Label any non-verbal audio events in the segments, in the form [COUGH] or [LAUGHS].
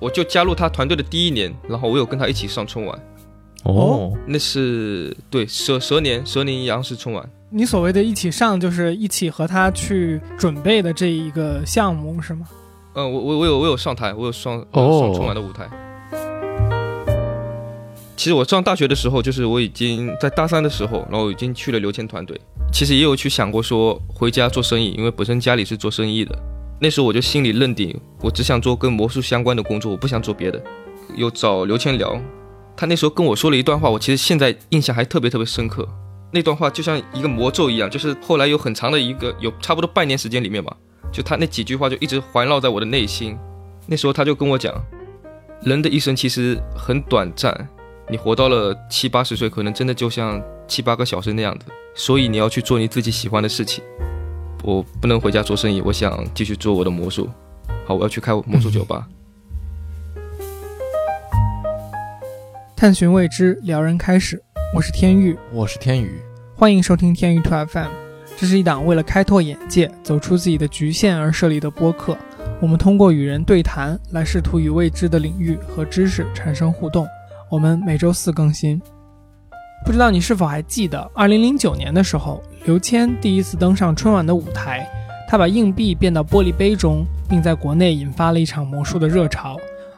我就加入他团队的第一年，然后我有跟他一起上春晚。哦，那是对蛇蛇年蛇年央视春晚。你所谓的一起上，就是一起和他去准备的这一个项目是吗？嗯，我我我有我有上台，我有上哦上春晚的舞台。其实我上大学的时候，就是我已经在大三的时候，然后已经去了刘谦团队。其实也有去想过说回家做生意，因为本身家里是做生意的。那时候我就心里认定，我只想做跟魔术相关的工作，我不想做别的。有找刘谦聊，他那时候跟我说了一段话，我其实现在印象还特别特别深刻。那段话就像一个魔咒一样，就是后来有很长的一个有差不多半年时间里面吧，就他那几句话就一直环绕在我的内心。那时候他就跟我讲，人的一生其实很短暂，你活到了七八十岁，可能真的就像七八个小时那样子，所以你要去做你自己喜欢的事情。我不能回家做生意，我想继续做我的魔术。好，我要去开魔术酒吧。探寻未知，撩人开始。我是天玉，我是天宇，欢迎收听天宇 Two FM。这是一档为了开拓眼界、走出自己的局限而设立的播客。我们通过与人对谈来试图与未知的领域和知识产生互动。我们每周四更新。不知道你是否还记得，二零零九年的时候，刘谦第一次登上春晚的舞台，他把硬币变到玻璃杯中，并在国内引发了一场魔术的热潮。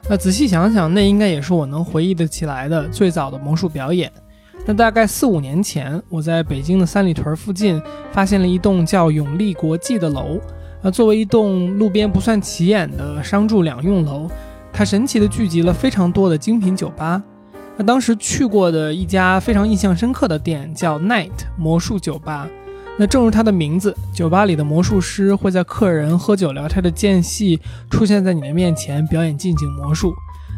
那仔细想想，那应该也是我能回忆得起来的最早的魔术表演。那大概四五年前，我在北京的三里屯附近发现了一栋叫永利国际的楼。那作为一栋路边不算起眼的商住两用楼，它神奇地聚集了非常多的精品酒吧。当时去过的一家非常印象深刻的店叫 Night 魔术酒吧。那正如它的名字，酒吧里的魔术师会在客人喝酒聊天的间隙出现在你的面前表演近景魔术。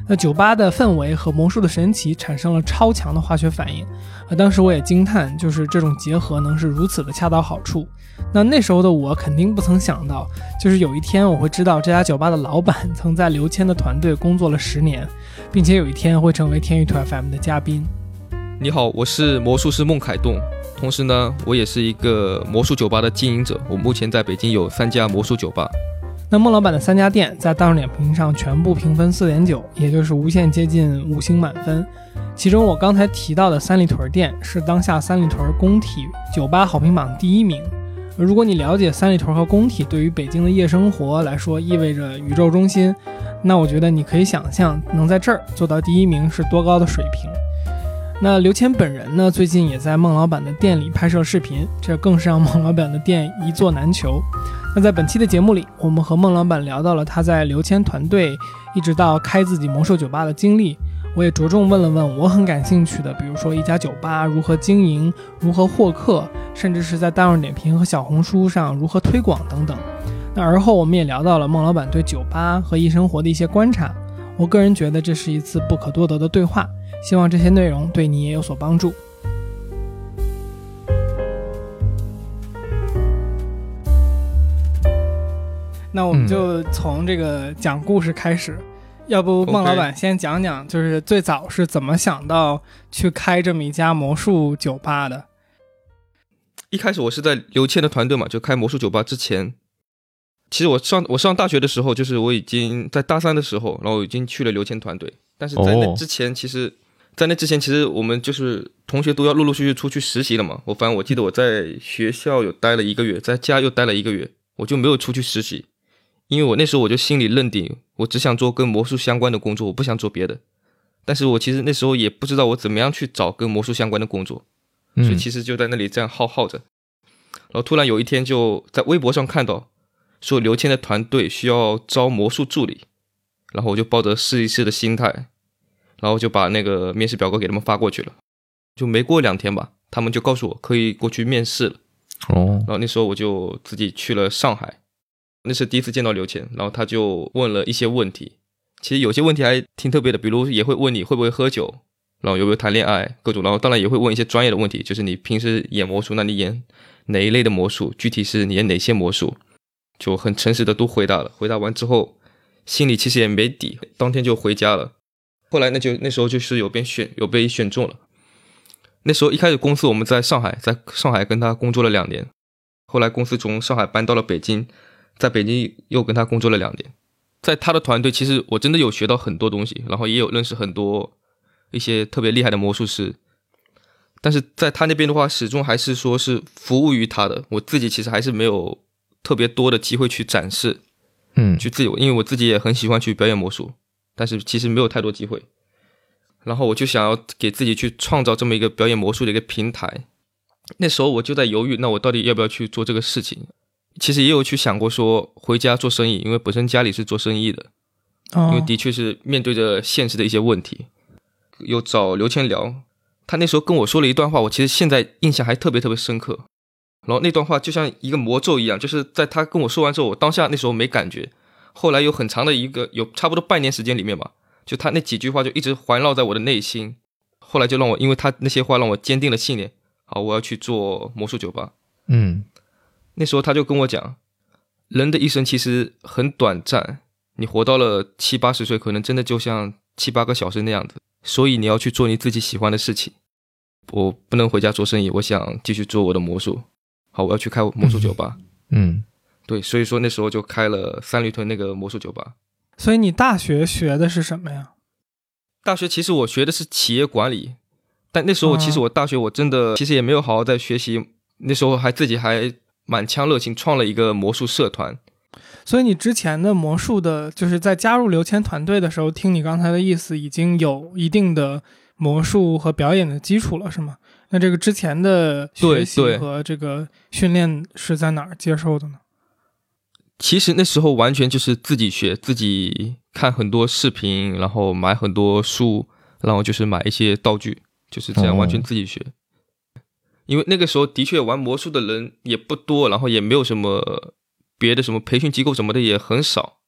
那酒吧的氛围和魔术的神奇产生了超强的化学反应，啊，当时我也惊叹，就是这种结合能是如此的恰到好处。那那时候的我肯定不曾想到，就是有一天我会知道这家酒吧的老板曾在刘谦的团队工作了十年，并且有一天会成为天域图 FM 的嘉宾。你好，我是魔术师孟凯栋，同时呢，我也是一个魔术酒吧的经营者。我目前在北京有三家魔术酒吧。那孟老板的三家店在大众点评上全部评分四点九，也就是无限接近五星满分。其中我刚才提到的三里屯店是当下三里屯工体酒吧好评榜第一名。如果你了解三里屯和工体对于北京的夜生活来说意味着宇宙中心，那我觉得你可以想象能在这儿做到第一名是多高的水平。那刘谦本人呢，最近也在孟老板的店里拍摄视频，这更是让孟老板的店一座难求。那在本期的节目里，我们和孟老板聊到了他在刘谦团队一直到开自己魔兽酒吧的经历。我也着重问了问我很感兴趣的，比如说一家酒吧如何经营、如何获客，甚至是在大众点评和小红书上如何推广等等。那而后我们也聊到了孟老板对酒吧和夜生活的一些观察。我个人觉得这是一次不可多得的对话，希望这些内容对你也有所帮助。那我们就从这个讲故事开始，要不孟老板先讲讲，就是最早是怎么想到去开这么一家魔术酒吧的？一开始我是在刘谦的团队嘛，就开魔术酒吧之前，其实我上我上大学的时候，就是我已经在大三的时候，然后已经去了刘谦团队，但是在那之前，其实，在那之前，其实我们就是同学都要陆陆续续出去实习了嘛。我反正我记得我在学校有待了一个月，在家又待了一个月，我就没有出去实习。因为我那时候我就心里认定，我只想做跟魔术相关的工作，我不想做别的。但是我其实那时候也不知道我怎么样去找跟魔术相关的工作，所以其实就在那里这样耗耗着。然后突然有一天就在微博上看到，说刘谦的团队需要招魔术助理，然后我就抱着试一试的心态，然后就把那个面试表格给他们发过去了。就没过两天吧，他们就告诉我可以过去面试了。哦，然后那时候我就自己去了上海。那是第一次见到刘谦，然后他就问了一些问题，其实有些问题还挺特别的，比如也会问你会不会喝酒，然后有没有谈恋爱，各种，然后当然也会问一些专业的问题，就是你平时演魔术，那你演哪一类的魔术？具体是你演哪些魔术？就很诚实的都回答了。回答完之后，心里其实也没底，当天就回家了。后来那就那时候就是有被选有被选中了。那时候一开始公司我们在上海，在上海跟他工作了两年，后来公司从上海搬到了北京。在北京又跟他工作了两年，在他的团队，其实我真的有学到很多东西，然后也有认识很多一些特别厉害的魔术师。但是在他那边的话，始终还是说是服务于他的。我自己其实还是没有特别多的机会去展示，嗯，去自由，因为我自己也很喜欢去表演魔术，但是其实没有太多机会。然后我就想要给自己去创造这么一个表演魔术的一个平台。那时候我就在犹豫，那我到底要不要去做这个事情？其实也有去想过说回家做生意，因为本身家里是做生意的，因为的确是面对着现实的一些问题。有找刘谦聊，他那时候跟我说了一段话，我其实现在印象还特别特别深刻。然后那段话就像一个魔咒一样，就是在他跟我说完之后，我当下那时候没感觉，后来有很长的一个有差不多半年时间里面吧，就他那几句话就一直环绕在我的内心。后来就让我，因为他那些话让我坚定了信念。好，我要去做魔术酒吧。嗯，那时候他就跟我讲，人的一生其实很短暂，你活到了七八十岁，可能真的就像七八个小时那样子。所以你要去做你自己喜欢的事情。我不能回家做生意，我想继续做我的魔术。好，我要去开魔术酒吧。嗯，对，所以说那时候就开了三里屯那个魔术酒吧。所以你大学学的是什么呀？大学其实我学的是企业管理。但那时候，其实我大学我真的其实也没有好好在学习。那时候还自己还满腔热情，创了一个魔术社团。所以你之前的魔术的，就是在加入刘谦团队的时候，听你刚才的意思，已经有一定的魔术和表演的基础了，是吗？那这个之前的学习和这个训练是在哪儿接受的呢？其实那时候完全就是自己学，自己看很多视频，然后买很多书，然后就是买一些道具。就是这样，完全自己学。因为那个时候的确玩魔术的人也不多，然后也没有什么别的什么培训机构什么的也很少。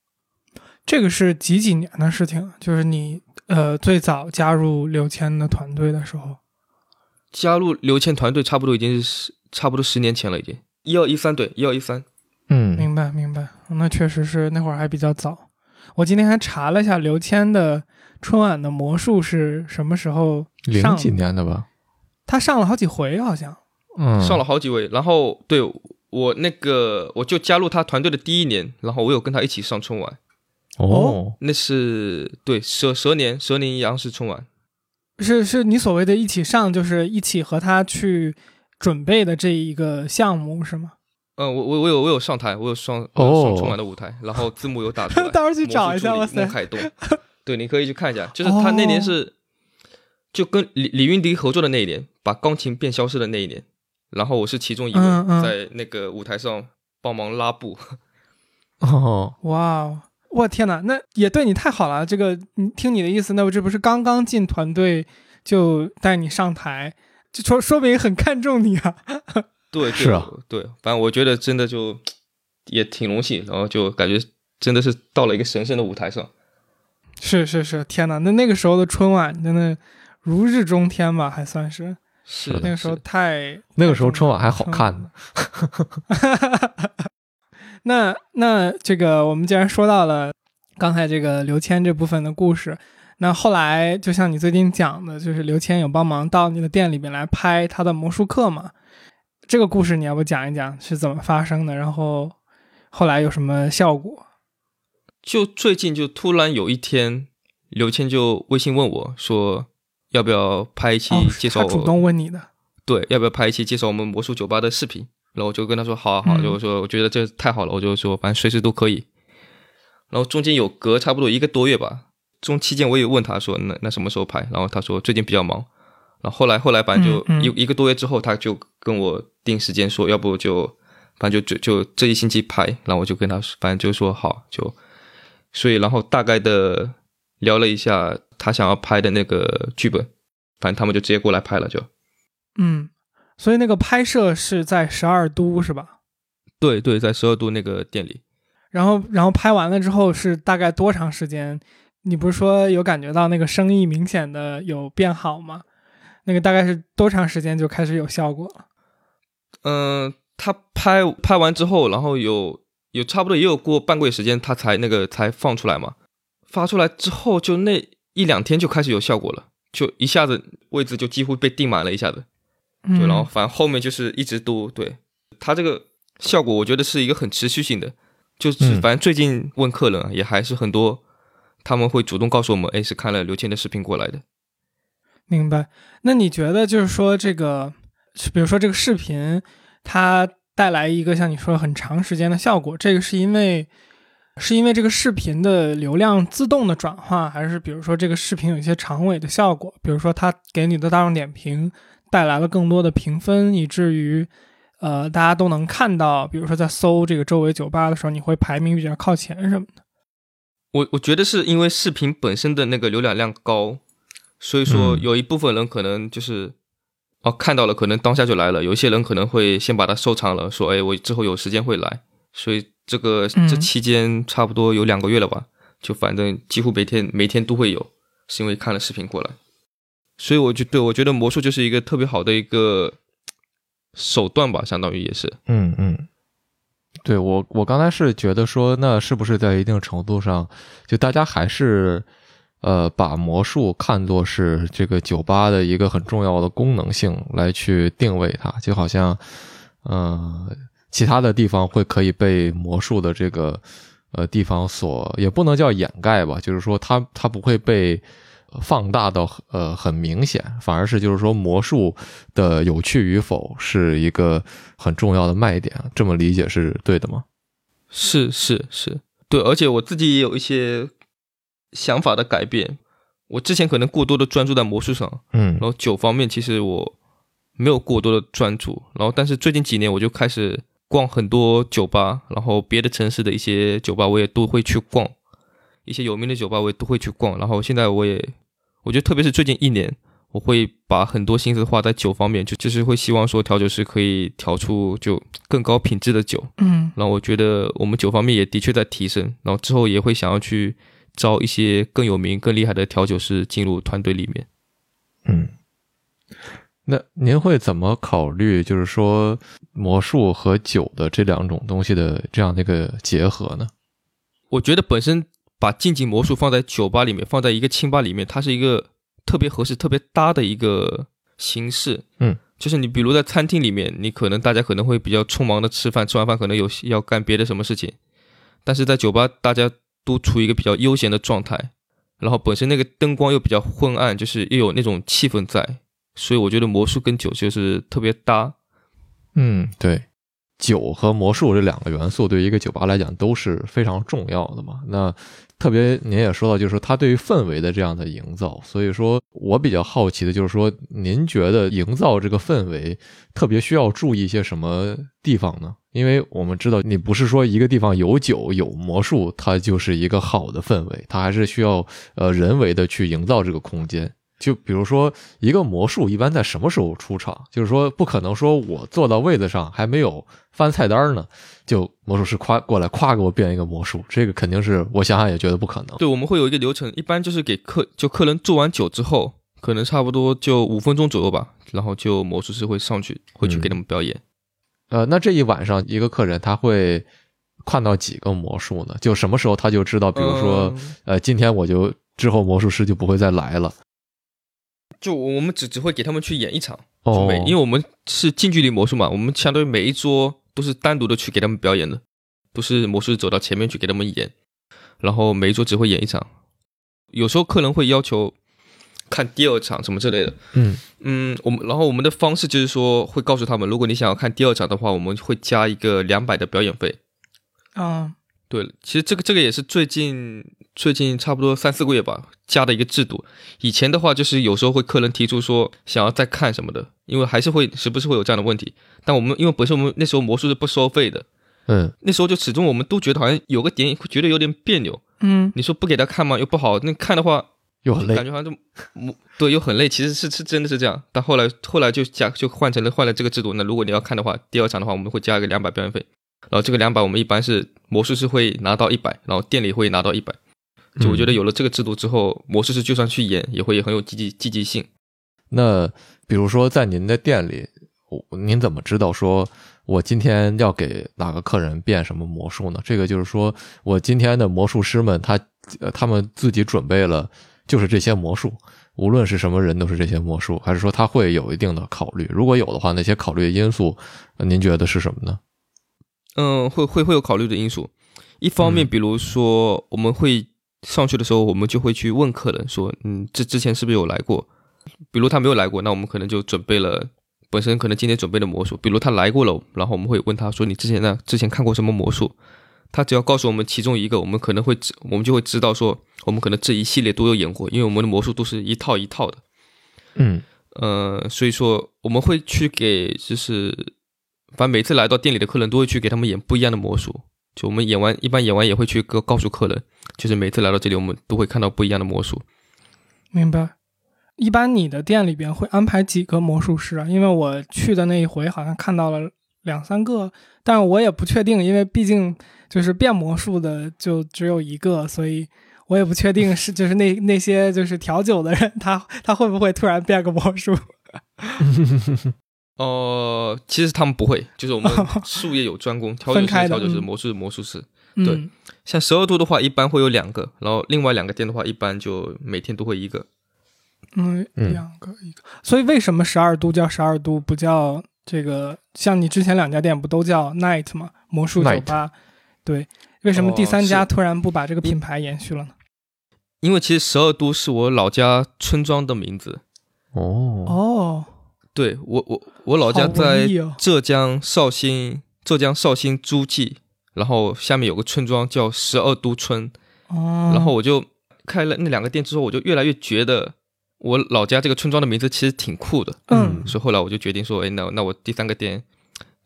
这个是几几年的事情？就是你呃最早加入刘谦的团队的时候。加入刘谦团队差不多已经是十差不多十年前了，已经一二一三对一二一三。那确实是那会儿还比较早。我今天还查了一下刘谦的。春晚的魔术是什么时候？零几年的吧。他上了好几回，好像。嗯，上了好几位。然后对我那个，我就加入他团队的第一年，然后我有跟他一起上春晚。哦，那是对蛇蛇年蛇年央视春晚。是是你所谓的一起上，就是一起和他去准备的这一个项目是吗？嗯，我我我有我有上台，我有上上春晚的舞台，然后字幕有打出来。[LAUGHS] 到时候去找一下，哇塞！孟海东。对，你可以去看一下，就是他那年是就跟李李云迪合作的那一年，把钢琴变消失的那一年，然后我是其中一位在那个舞台上帮忙拉布。[LAUGHS] 哦，哇，我天哪，那也对你太好了。这个，听你的意思，那我这不是刚刚进团队就带你上台，就说说明很看重你啊。对，是啊，对，反正我觉得真的就也挺荣幸，然后就感觉真的是到了一个神圣的舞台上。是是是，天哪！那那个时候的春晚真的如日中天吧，还算是是那个时候太那个时候春晚还好看呢。[LAUGHS] 那那这个我们既然说到了刚才这个刘谦这部分的故事，那后来就像你最近讲的，就是刘谦有帮忙到你的店里面来拍他的魔术课嘛？这个故事你要不讲一讲是怎么发生的？然后后来有什么效果？就最近就突然有一天，刘谦就微信问我说：“要不要拍一期介绍？”他主动问你的。对，要不要拍一期介绍我们魔术酒吧的视频？然后我就跟他说：“好，好。”就说我觉得这太好了，我就说反正随时都可以。然后中间有隔差不多一个多月吧，中期间我也问他说：“那那什么时候拍？”然后他说：“最近比较忙。”然后后来后来反正就一一个多月之后，他就跟我定时间说：“要不就反正就就就这一星期拍。”然后我就跟他反正就说好就。所以，然后大概的聊了一下他想要拍的那个剧本，反正他们就直接过来拍了，就。嗯，所以那个拍摄是在十二都是吧？对对，在十二都那个店里。然后，然后拍完了之后是大概多长时间？你不是说有感觉到那个生意明显的有变好吗？那个大概是多长时间就开始有效果了？嗯，他拍拍完之后，然后有。有差不多也有过半个月时间，他才那个才放出来嘛。发出来之后，就那一两天就开始有效果了，就一下子位置就几乎被订满了，一下子。对，然后反正后面就是一直都对他这个效果，我觉得是一个很持续性的。就是嗯反正最近问客人啊，也还是很多，他们会主动告诉我们，哎，是看了刘谦的视频过来的。明白。那你觉得就是说这个，比如说这个视频，它带来一个像你说很长时间的效果，这个是因为是因为这个视频的流量自动的转化，还是比如说这个视频有一些长尾的效果，比如说它给你的大众点评带来了更多的评分，以至于呃大家都能看到，比如说在搜这个周围酒吧的时候，你会排名比较靠前什么的。我我觉得是因为视频本身的那个浏览量高，所以说嗯有一部分人可能就是、哦看到了，可能当下就来了；有一些人可能会先把它收藏了，说哎我之后有时间会来。所以这个嗯这期间差不多有两个月了吧，就反正几乎每天每天都会有，是因为看了视频过来。所以我就对我觉得魔术就是一个特别好的一个手段吧，相当于也是。嗯嗯，对我我刚才是觉得说，那是不是在一定程度上，就大家还是呃把魔术看作是这个酒吧的一个很重要的功能性来去定位它，就好像呃其他的地方会可以被魔术的这个呃地方所也不能叫掩盖吧，就是说它它不会被。放大到呃很明显，反而是就是说魔术的有趣与否是一个很重要的卖点，这么理解是对的吗？是是是，对，而且我自己也有一些想法的改变。我之前可能过多的专注在魔术上，嗯。然后酒方面其实我没有过多的专注，然后但是最近几年我就开始逛很多酒吧，然后别的城市的一些酒吧我也都会去逛，一些有名的酒吧我也都会去逛，然后现在我也我觉得特别是最近一年，我会把很多心思花在酒方面，就就是会希望说调酒师可以调出就更高品质的酒，嗯。然后我觉得我们酒方面也的确在提升，然后之后也会想要去招一些更有名、更厉害的调酒师进入团队里面。嗯。那您会怎么考虑？就是说魔术和酒的这两种东西的这样的一个结合呢？我觉得本身把竞技魔术放在酒吧里面，放在一个清吧里面，它是一个特别合适、特别搭的一个形式。嗯，就是你比如在餐厅里面，你可能大家可能会比较匆忙的吃饭，吃完饭可能有要干别的什么事情，但是在酒吧大家都处于一个比较悠闲的状态，然后本身那个灯光又比较昏暗，就是又有那种气氛在，所以我觉得魔术跟酒就是特别搭。嗯，对，酒和魔术这两个元素对于一个酒吧来讲都是非常重要的嘛。那特别您也说到，就是说它对于氛围的这样的营造，所以说我比较好奇的就是说，您觉得营造这个氛围特别需要注意一些什么地方呢？因为我们知道，你不是说一个地方有酒有魔术，它就是一个好的氛围，它还是需要呃人为的去营造这个空间。就比如说，一个魔术一般在什么时候出场？就是说，不可能说我坐到位子上还没有翻菜单呢，就魔术师夸过来夸给我变一个魔术，这个肯定是我想想也觉得不可能。对，我们会有一个流程，一般就是给客就客人做完酒之后，可能差不多就五分钟左右吧，然后就魔术师会上去，会去给他们表演。呃，那这一晚上一个客人他会看到几个魔术呢？就什么时候他就知道，比如说，嗯呃，今天我就之后魔术师就不会再来了。就我们只只会给他们去演一场，哦，因为我们是近距离魔术嘛，我们相当于每一桌都是单独的去给他们表演的，都是魔术师走到前面去给他们演，然后每一桌只会演一场。有时候客人会要求看第二场什么之类的，嗯嗯，我们然后我们的方式就是说会告诉他们，如果你想要看第二场的话，我们会加一个两百的表演费。啊，对，其实这个这个也是最近最近差不多三四个月吧加的一个制度。以前的话就是有时候会客人提出说想要再看什么的，因为还是会时不时会有这样的问题。但我们因为本身我们那时候魔术是不收费的，嗯那时候就始终我们都觉得好像有个点会觉得有点别扭。嗯你说不给他看吗？又不好，那看的话又很累。感觉好像就魔对又很累。其实是是真的是这样，但后来后来就加就换成了换了这个制度。那如果你要看的话，第二场的话我们会加一个两百表演费，然后这个两百我们一般是魔术师会拿到一百，然后店里会拿到一百。就我觉得有了这个制度之后，魔术师就算去演也会很有积极积极性。那比如说在您的店里，您怎么知道说我今天要给哪个客人变什么魔术呢？这个就是说我今天的魔术师们他呃他们自己准备了就是这些魔术，无论是什么人都是这些魔术，还是说他会有一定的考虑？如果有的话，那些考虑的因素，您觉得是什么呢？嗯，会会会有考虑的因素，一方面，比如说我们会上去的时候，我们就会去问客人说：“嗯，这之前是不是有来过？”比如他没有来过，那我们可能就准备了本身可能今天准备的魔术。比如他来过了，然后我们会问他说：“你之前呢？之前看过什么魔术？”他只要告诉我们其中一个，我们可能会知，我们就会知道说，我们可能这一系列都有演过，因为我们的魔术都是一套一套的。嗯，呃，所以说我们会去给，就是反正每次来到店里的客人都会去给他们演不一样的魔术。就我们演完，一般演完也会去告告诉客人，就是每次来到这里，我们都会看到不一样的魔术。明白。一般你的店里边会安排几个魔术师啊？因为我去的那一回好像看到了两三个，但我也不确定，因为毕竟就是变魔术的就只有一个，所以我也不确定是就是那那些就是调酒的人，他他会不会突然变个魔术？哦，其实他们不会，就是我们 [LAUGHS] 术业有专攻，调酒师调酒师，魔术魔术师。对，像十二度的话，一般会有两个，然后另外两个店的话，一般就每天都会一个。嗯，两个一个。所以为什么十二度叫十二度，不叫这个？像你之前两家店不都叫 Night 吗？魔术酒吧。对，为什么第三家突然不把这个品牌延续了呢？因为其实十二度是我老家村庄的名字。哦哦。对我我我老家在浙江绍兴，浙江绍兴诸暨，然后下面有个村庄叫十二都村，哦，然后我就开了那两个店之后，我就越来越觉得我老家这个村庄的名字其实挺酷的，嗯，所以后来我就决定说，哎，那那我第三个店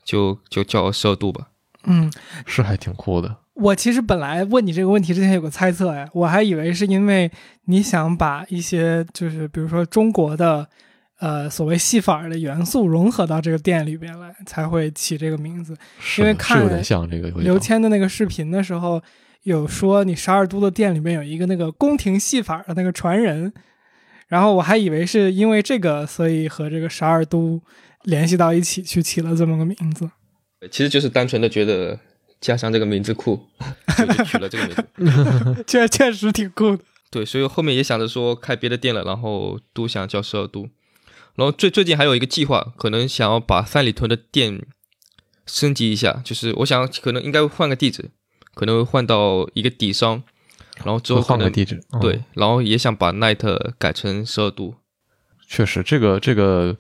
就就叫十二都吧，嗯，是还挺酷的。我其实本来问你这个问题之前有个猜测哎，我还以为是因为你想把一些就是比如说中国的。呃，所谓戏法的元素融合到这个店里边来，才会起这个名字。因为看刘谦的那个视频的时候，有说你十二都的店里面有一个那个宫廷戏法的那个传人，然后我还以为是因为这个，所以和这个十二都联系到一起去起了这么个名字。其实就是单纯的觉得家乡这个名字酷，就取了这个名字。[LAUGHS] 确确实挺酷的。对，所以后面也想着说开别的店了，然后都想叫十二都。然后最最近还有一个计划，可能想要把三里屯的店升级一下，就是我想可能应该换个地址，可能会换到一个底商，然后之后换个地址，对，然后也想把 Night 改成十二度。确实，这个这个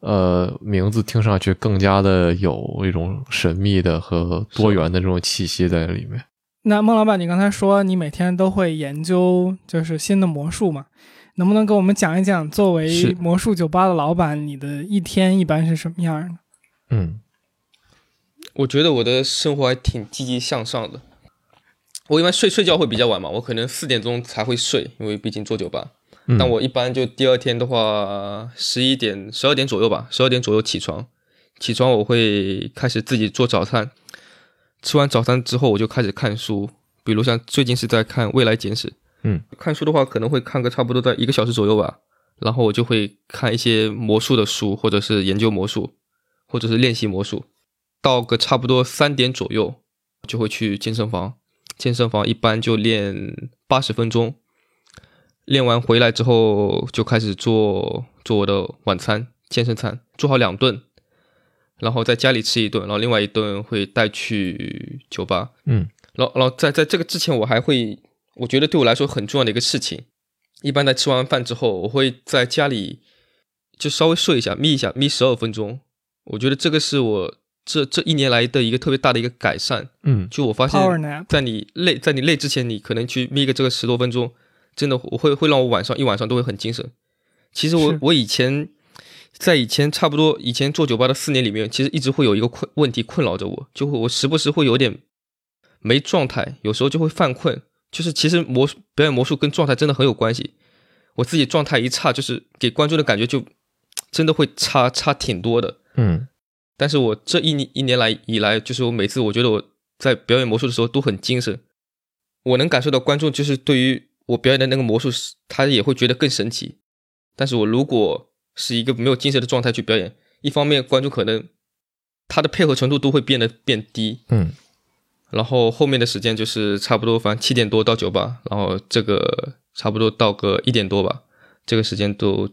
呃名字听上去更加的有一种神秘的和多元的这种气息在里面。那孟老板，你刚才说你每天都会研究就是新的魔术嘛？能不能给我们讲一讲，作为魔术酒吧的老板，你的一天一般是什么样的？嗯，我觉得我的生活还挺积极向上的。我一般睡睡觉会比较晚嘛，我可能四点钟才会睡，因为毕竟做酒吧。但我一般就第二天的话，十一点、十二点左右吧，十二点左右起床。起床我会开始自己做早餐，吃完早餐之后我就开始看书，比如像最近是在看《未来简史》。嗯，看书的话可能会看个差不多在一个小时左右吧，然后我就会看一些魔术的书，或者是研究魔术，或者是练习魔术。到个差不多三点左右，就会去健身房。健身房一般就练八十分钟，练完回来之后就开始做做我的晚餐，健身餐，做好两顿，然后在家里吃一顿，然后另外一顿会带去酒吧。嗯，然后然后在在这个之前我还会。我觉得对我来说很重要的一个事情，一般在吃完饭之后，我会在家里就稍微睡一下，眯一下，眯十二分钟。我觉得这个是我这这一年来的一个特别大的一个改善。嗯，就我发现，在你累在你累之前，你可能去眯个这个十多分钟，真的我会会让我晚上一晚上都会很精神。其实我我以前在以前差不多以前做酒吧的四年里面，其实一直会有一个困问题困扰着我，就会我时不时会有点没状态，有时候就会犯困。就是其实魔术表演魔术跟状态真的很有关系，我自己状态一差，就是给观众的感觉就真的会差差挺多的。嗯，但是我这一年一年来以来，就是我每次我觉得我在表演魔术的时候都很精神，我能感受到观众就是对于我表演的那个魔术，他也会觉得更神奇。但是我如果是一个没有精神的状态去表演，一方面观众可能他的配合程度都会变得变低。嗯。然后后面的时间就是差不多，反正七点多到酒吧，然后这个差不多到个一点多吧，这个时间都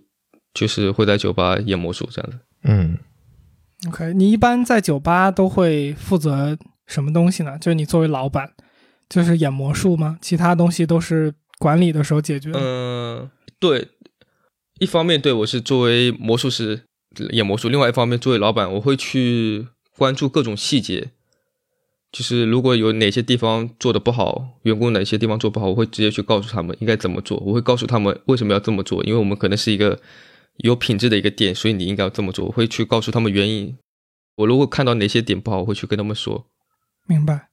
就是会在酒吧演魔术这样子。嗯，OK，你一般在酒吧都会负责什么东西呢？就是你作为老板，就是演魔术吗？其他东西都是管理的时候解决？嗯，对，一方面对我是作为魔术师演魔术，另外一方面作为老板，我会去关注各种细节。就是如果有哪些地方做的不好，员工哪些地方做不好，我会直接去告诉他们应该怎么做。我会告诉他们为什么要这么做，因为我们可能是一个有品质的一个店，所以你应该要这么做。我会去告诉他们原因。我如果看到哪些点不好，我会去跟他们说。明白。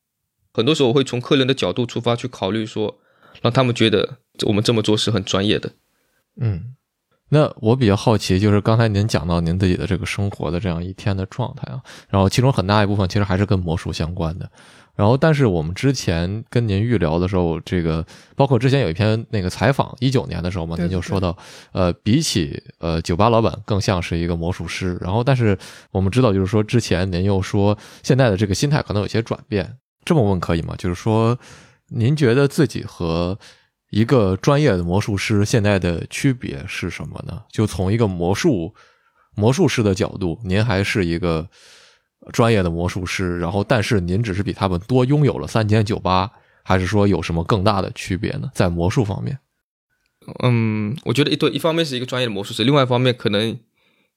很多时候我会从客人的角度出发去考虑，说让他们觉得我们这么做是很专业的。嗯。那我比较好奇，就是刚才您讲到您自己的这个生活的这样一天的状态啊，然后其中很大一部分其实还是跟魔术相关的。然后，但是我们之前跟您预聊的时候，这个包括之前有一篇那个采访，一九年的时候嘛，您就说到，呃，比起呃酒吧老板更像是一个魔术师。然后，但是我们知道，就是说之前您又说现在的这个心态可能有些转变。这么问可以吗？就是说，您觉得自己和一个专业的魔术师现在的区别是什么呢？就从一个魔术魔术师的角度，您还是一个专业的魔术师，然后但是您只是比他们多拥有了三间酒吧，还是说有什么更大的区别呢？在魔术方面，嗯，我觉得一对一方面是一个专业的魔术师，另外一方面可能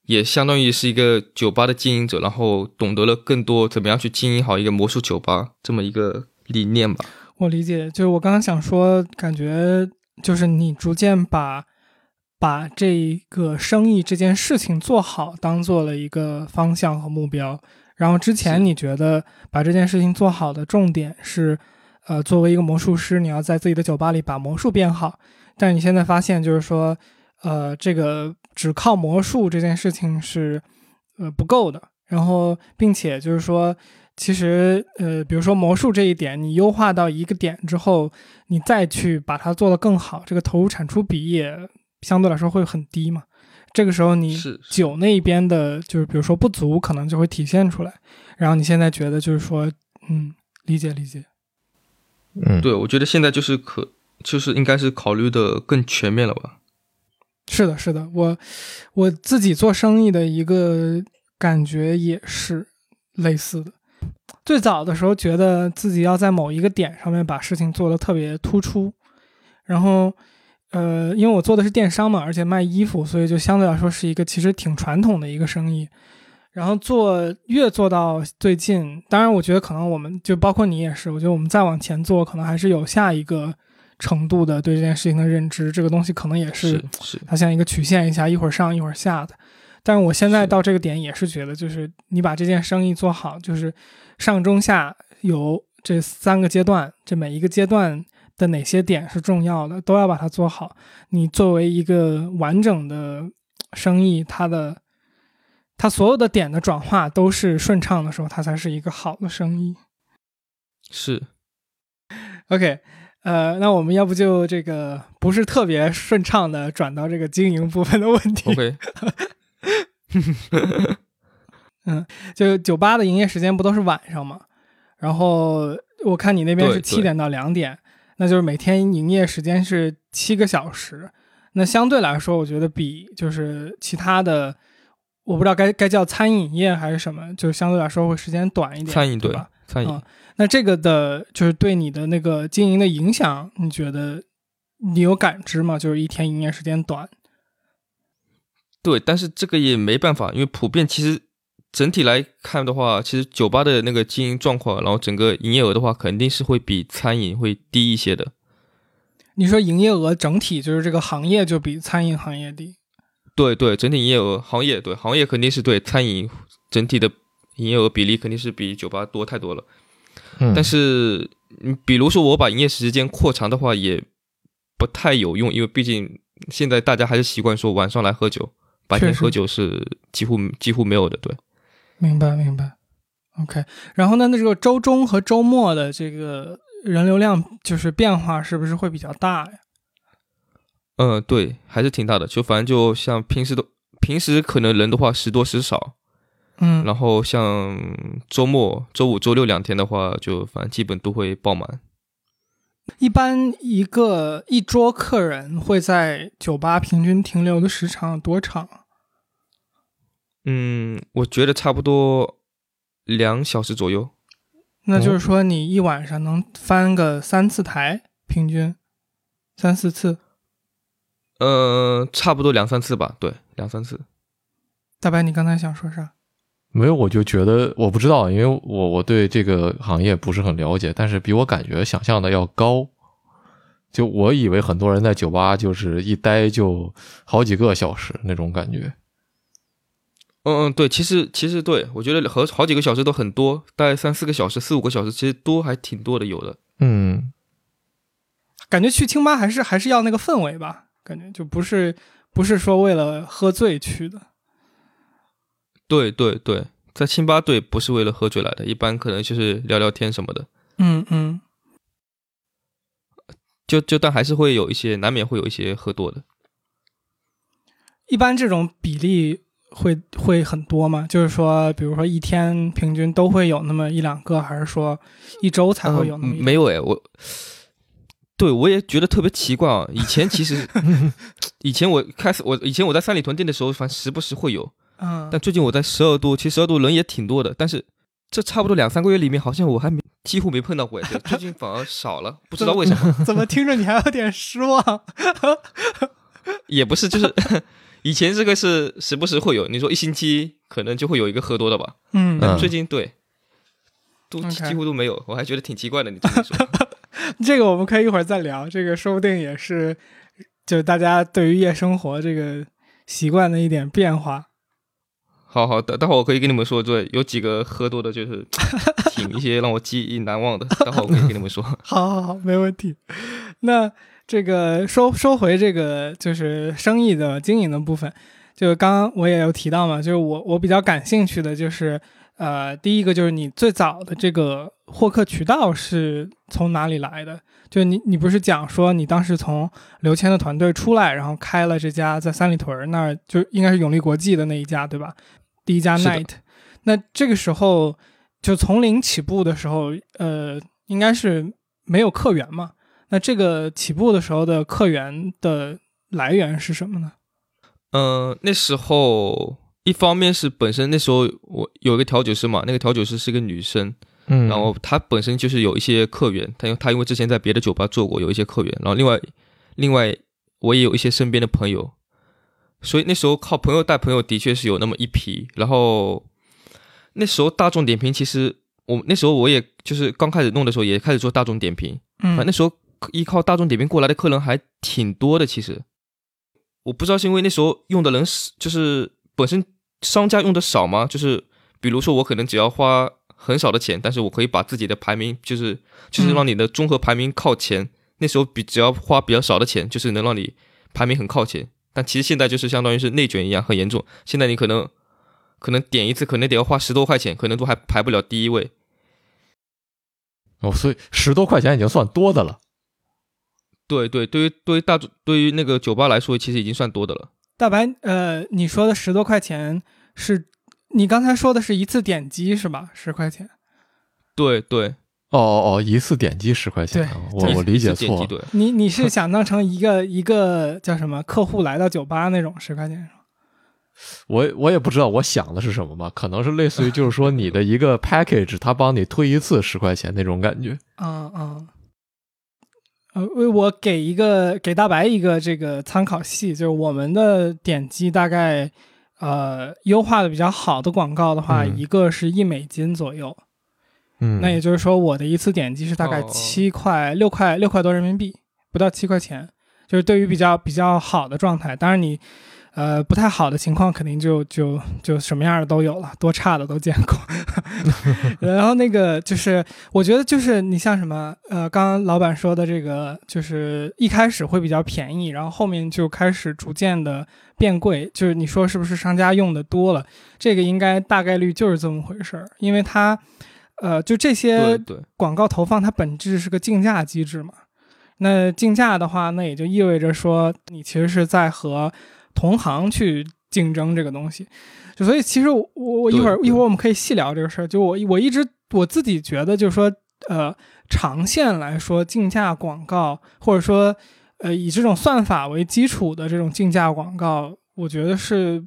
也相当于是一个酒吧的经营者，然后懂得了更多怎么样去经营好一个魔术酒吧这么一个理念吧。我理解，就是我刚刚想说，感觉就是你逐渐把把这个生意这件事情做好当做了一个方向和目标。然后之前你觉得把这件事情做好的重点是，呃，作为一个魔术师，你要在自己的酒吧里把魔术变好。但你现在发现，就是说，呃，这个只靠魔术这件事情是呃不够的。然后，并且就是说。其实，呃，比如说魔术这一点，你优化到一个点之后，你再去把它做得更好，这个投入产出比也相对来说会很低嘛。这个时候，你酒那一边的，就是比如说不足，可能就会体现出来。然后你现在觉得就是说，嗯，理解理解。嗯，对，我觉得现在就是可，就是应该是考虑的更全面了吧。是的，是的，我我自己做生意的一个感觉也是类似的。最早的时候，觉得自己要在某一个点上面把事情做得特别突出，然后，呃，因为我做的是电商嘛，而且卖衣服，所以就相对来说是一个其实挺传统的一个生意。然后做越做到最近，当然我觉得可能我们就包括你也是，我觉得我们再往前做，可能还是有下一个程度的对这件事情的认知。这个东西可能也是是它像一个曲线一下，一会儿上一会儿下的。但是我现在到这个点也是觉得，就是你把这件生意做好，就是。上中下有这三个阶段，这每一个阶段的哪些点是重要的，都要把它做好。你作为一个完整的生意，它的它所有的点的转化都是顺畅的时候，它才是一个好的生意。是，OK，呃，那我们要不就这个不是特别顺畅的转到这个经营部分的问题。OK。[LAUGHS] [LAUGHS] 嗯，就酒吧的营业时间不都是晚上吗？然后我看你那边是七点到两点，那就是每天营业时间是七个小时。那相对来说，我觉得比就是其他的，我不知道该该叫餐饮业还是什么，就相对来说会时间短一点，餐饮对吧？餐饮。那这个的就是对你的那个经营的影响，你觉得你有感知吗？就是一天营业时间短。对，但是这个也没办法，因为普遍其实。整体来看的话，其实酒吧的那个经营状况，然后整个营业额的话，肯定是会比餐饮会低一些的。你说营业额整体就是这个行业就比餐饮行业低？对对，整体营业额行业对行业肯定是对餐饮整体的营业额比例肯定是比酒吧多太多了。嗯，但是你比如说我把营业时间扩长的话，也不太有用，因为毕竟现在大家还是习惯说晚上来喝酒，白天喝酒是几乎几乎没有的，对。明白明白，OK。然后呢，那这个周中和周末的这个人流量就是变化是不是会比较大呀？嗯，对，还是挺大的。就反正就像平时都平时可能人的话时多时少，嗯。然后像周末周五、周六两天的话，就反正基本都会爆满。一般一个一桌客人会在酒吧平均停留的时长多长？嗯，我觉得差不多两小时左右。那就是说你一晚上能翻个三次台，平均三四次。呃，差不多两三次吧，对，两三次。大白，你刚才想说啥？没有，我就觉得我不知道，因为我我对这个行业不是很了解，但是比我感觉想象的要高。就我以为很多人在酒吧就是一待就好几个小时那种感觉。嗯嗯，对，其实其实对我觉得和好几个小时都很多，大概三四个小时、四五个小时，其实多还挺多的，有的。嗯，感觉去清吧还是还是要那个氛围吧。感觉就不是不是说为了喝醉去的，对对对，在清吧对不是为了喝酒来的，一般可能就是聊聊天什么的。嗯嗯，就就但还是会有一些，难免会有一些喝多的。一般这种比例会会很多吗？就是说，比如说一天平均都会有那么一两个，还是说一周才会有那么？没有哎，我。对，我也觉得特别奇怪啊！以前其实，[LAUGHS] 以前我开始我以前我在三里屯店的时候，反正时不时会有，嗯，但最近我在十二度，其实十二度人也挺多的，但是这差不多两三个月里面，好像我还没几乎没碰到过，[LAUGHS] 最近反而少了，[LAUGHS] 不知道为什么？怎么听着你还有点失望？[LAUGHS] 也不是，就是以前这个是时不时会有，你说一星期可能就会有一个喝多的吧，嗯，但最近对，都几乎都没有，我还觉得挺奇怪的，你这么说。这个我们可以一会儿再聊。这个说不定也是，就大家对于夜生活这个习惯的一点变化。好好的，待会儿我可以跟你们说，对，有几个喝多的，就是 [LAUGHS] 挺一些让我记忆难忘的。待会儿我可以跟你们说。[LAUGHS] 好好好，没问题。那这个说说回这个就是生意的经营的部分，就刚刚我也有提到嘛，就是我我比较感兴趣的就是。呃，第一个就是你最早的这个获客渠道是从哪里来的？就你，你不是讲说你当时从刘谦的团队出来，然后开了这家在三里屯那儿，就应该是永利国际的那一家，对吧？第一家 Night。那这个时候就从零起步的时候，呃，应该是没有客源嘛？那这个起步的时候的客源的来源是什么呢？嗯，那时候。一方面是本身那时候我有一个调酒师嘛，那个调酒师是个女生，嗯，然后她本身就是有一些客源，她因她因为之前在别的酒吧做过，有一些客源，然后另外另外我也有一些身边的朋友，所以那时候靠朋友带朋友的确是有那么一批，然后那时候大众点评其实我那时候我也就是刚开始弄的时候也开始做大众点评，嗯，那时候依靠大众点评过来的客人还挺多的，其实我不知道是因为那时候用的人是就是本身。商家用的少吗？就是比如说，我可能只要花很少的钱，但是我可以把自己的排名，就是就是让你的综合排名靠前。那时候比只要花比较少的钱，就是能让你排名很靠前。但其实现在就是相当于是内卷一样，很严重。现在你可能可能点一次，可能得要花十多块钱，可能都还排不了第一位。哦，所以十多块钱已经算多的了。对对，对于对于大对于那个酒吧来说，其实已经算多的了。大白，呃，你说的十多块钱是，你刚才说的是一次点击是吧？十块钱？对对，哦哦哦，一次点击十块钱，我我理解错了。你你是想当成一个一个叫什么客户来到酒吧那种十块钱是吗？[LAUGHS] 我我也不知道我想的是什么吧，可能是类似于就是说你的一个 package，他帮你推一次十块钱那种感觉。嗯 [LAUGHS] 嗯。呃，为我给一个给大白一个这个参考系，就是我们的点击大概，呃，优化的比较好的广告的话，一个是一美金左右，嗯，那也就是说我的一次点击是大概七块六块六块多人民币，不到七块钱，就是对于比较比较好的状态，当然你。呃，不太好的情况肯定就就就什么样的都有了，多差的都见过。[LAUGHS] 然后那个就是，我觉得就是你像什么，呃，刚刚老板说的这个，就是一开始会比较便宜，然后后面就开始逐渐的变贵。就是你说是不是商家用的多了？这个应该大概率就是这么回事儿，因为它，呃，就这些广告投放，它本质是个竞价机制嘛。那竞价的话，那也就意味着说，你其实是在和同行去竞争这个东西，就所以其实我我一会儿一会儿我们可以细聊这个事儿。就我我一直我自己觉得，就是说，呃，长线来说，竞价广告或者说，呃，以这种算法为基础的这种竞价广告，我觉得是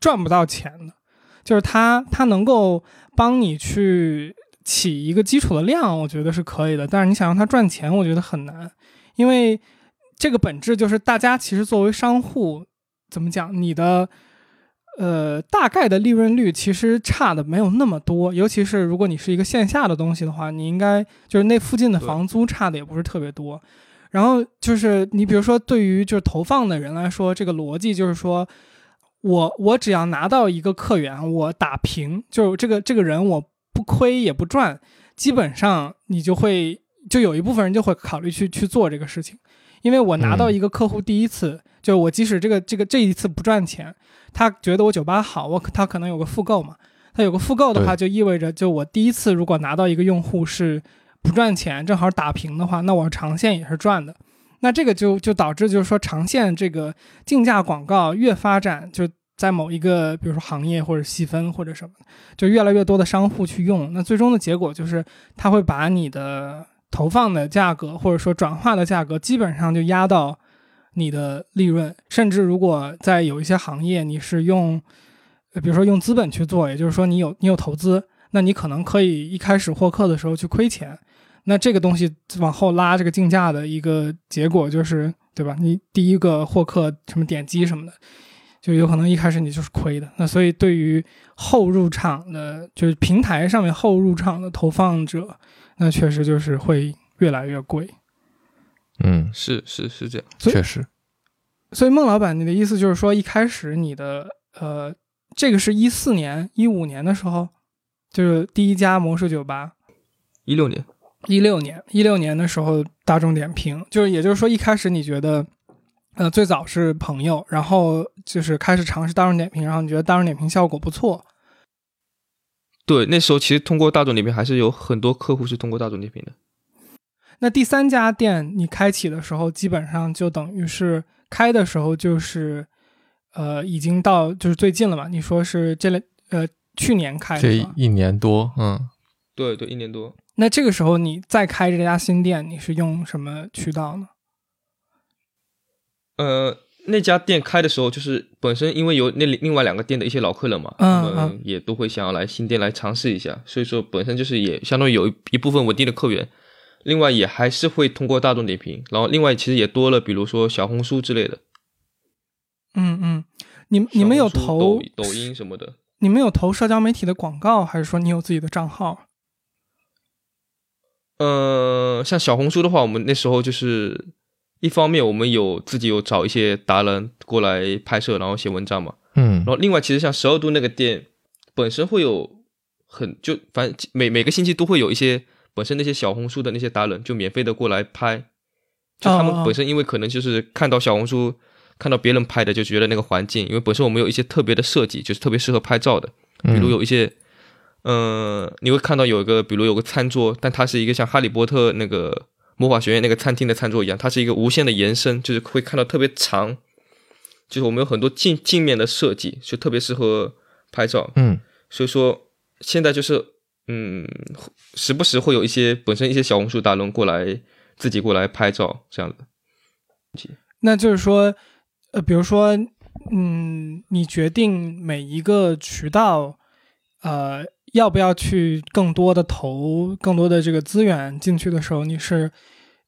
赚不到钱的。就是它它能够帮你去起一个基础的量，我觉得是可以的。但是你想让它赚钱，我觉得很难，因为这个本质就是大家其实作为商户，怎么讲，你的。呃，大概的利润率其实差的没有那么多，尤其是如果你是一个线下的东西的话，你应该就是那附近的房租差的也不是特别多。然后就是你比如说对于就是投放的人来说，这个逻辑就是说，我我只要拿到一个客源，我打平，就是这个这个人我不亏也不赚，基本上你就会就有一部分人就会考虑去去做这个事情，因为我拿到一个客户第一次，就我即使这个这个这一次不赚钱。他觉得我酒吧好，我他可能有个复购嘛，他有个复购的话，就意味着就我第一次如果拿到一个用户是不赚钱，正好打平的话，那我长线也是赚的。那这个就就导致就是说长线这个竞价广告越发展，就在某一个比如说行业或者细分或者什么，就越来越多的商户去用，那最终的结果就是他会把你的投放的价格或者说转化的价格基本上就压到。你的利润，甚至如果在有一些行业，你是用，比如说用资本去做，也就是说你有你有投资，那你可能可以一开始获客的时候去亏钱，那这个东西往后拉这个竞价的一个结果就是，对吧？你第一个获客什么点击什么的，就有可能一开始你就是亏的。那所以对于后入场的，就是平台上面后入场的投放者，那确实就是会越来越贵。嗯，是是是这样，确实。所以孟老板，你的意思就是说，一开始你的呃，这个是一四年、一五年的时候，就是第一家魔术酒吧。一六年，一六年，一六年的时候，大众点评，就是也就是说，一开始你觉得，呃，最早是朋友，然后就是开始尝试大众点评，然后你觉得大众点评效果不错。对，那时候其实通过大众点评还是有很多客户是通过大众点评的。那第三家店你开启的时候，基本上就等于是开的时候就是，呃，已经到就是最近了嘛？你说是这类呃去年开的这一年多，嗯，对对，一年多。那这个时候你再开这家新店，你是用什么渠道呢？呃，那家店开的时候，就是本身因为有那另外两个店的一些老客人嘛，他们也都会想要来新店来尝试一下，所以说本身就是也相当于有一一部分稳定的客源。另外也还是会通过大众点评，然后另外其实也多了，比如说小红书之类的。嗯嗯，你你们有投抖音什么的？你们有投社交媒体的广告，还是说你有自己的账号？呃，像小红书的话，我们那时候就是一方面我们有自己有找一些达人过来拍摄，然后写文章嘛。嗯。然后另外其实像十二度那个店本身会有很就反正每每个星期都会有一些。本身那些小红书的那些达人就免费的过来拍，就他们本身因为可能就是看到小红书看到别人拍的就觉得那个环境，因为本身我们有一些特别的设计，就是特别适合拍照的，比如有一些，嗯，你会看到有一个，比如有个餐桌，但它是一个像哈利波特那个魔法学院那个餐厅的餐桌一样，它是一个无限的延伸，就是会看到特别长，就是我们有很多镜镜面的设计，就特别适合拍照，嗯，所以说现在就是。嗯，时不时会有一些本身一些小红书达人过来，自己过来拍照这样的。那就是说，呃，比如说，嗯，你决定每一个渠道，呃，要不要去更多的投更多的这个资源进去的时候，你是，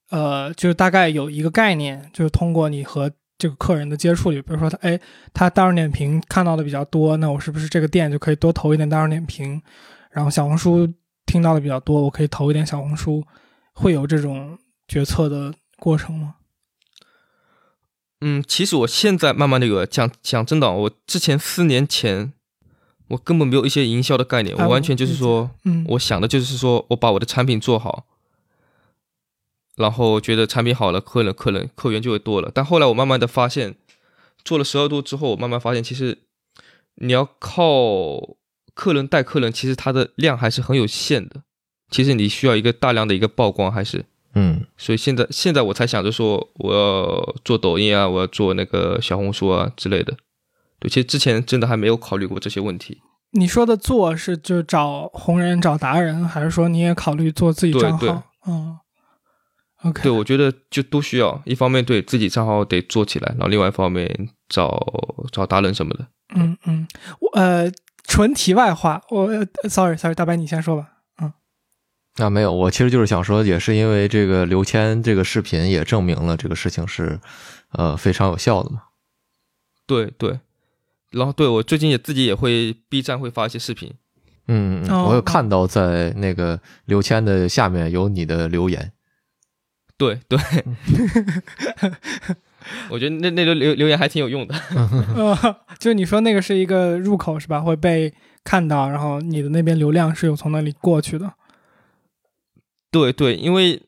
呃，就是大概有一个概念，就是通过你和这个客人的接触里，比如说他，哎，他大众点评看到的比较多，那我是不是这个店就可以多投一点大众点评？然后小红书听到的比较多，我可以投一点小红书，会有这种决策的过程吗？嗯，其实我现在慢慢的有讲讲真的，我之前四年前我根本没有一些营销的概念，我完全就是说，嗯，我想的就是说我把我的产品做好，然后觉得产品好了，客人客人客源就会多了。但后来我慢慢的发现，做了十二度之后，我慢慢发现其实你要靠。客人带客人，其实它的量还是很有限的。其实你需要一个大量的一个曝光，还是嗯。所以现在现在我才想着说，我要做抖音啊，我要做那个小红书啊之类的。对，其实之前真的还没有考虑过这些问题。你说的做是就找红人、找达人，还是说你也考虑做自己账号？嗯。OK。对，我觉得就都需要。一方面对自己账号得做起来，然后另外一方面找找达人什么的。嗯嗯，我呃。纯题外话，我 sorry sorry，大白你先说吧。嗯，啊，没有，我其实就是想说，也是因为这个刘谦这个视频也证明了这个事情是，呃，非常有效的嘛。对对，然后对我最近也自己也会 B 站会发一些视频。嗯，我有看到在那个刘谦的下面有你的留言。对对，[LAUGHS] 我觉得那那个留留言还挺有用的。[LAUGHS] 就你说那个是一个入口是吧？会被看到，然后你的那边流量是有从那里过去的。对对，因为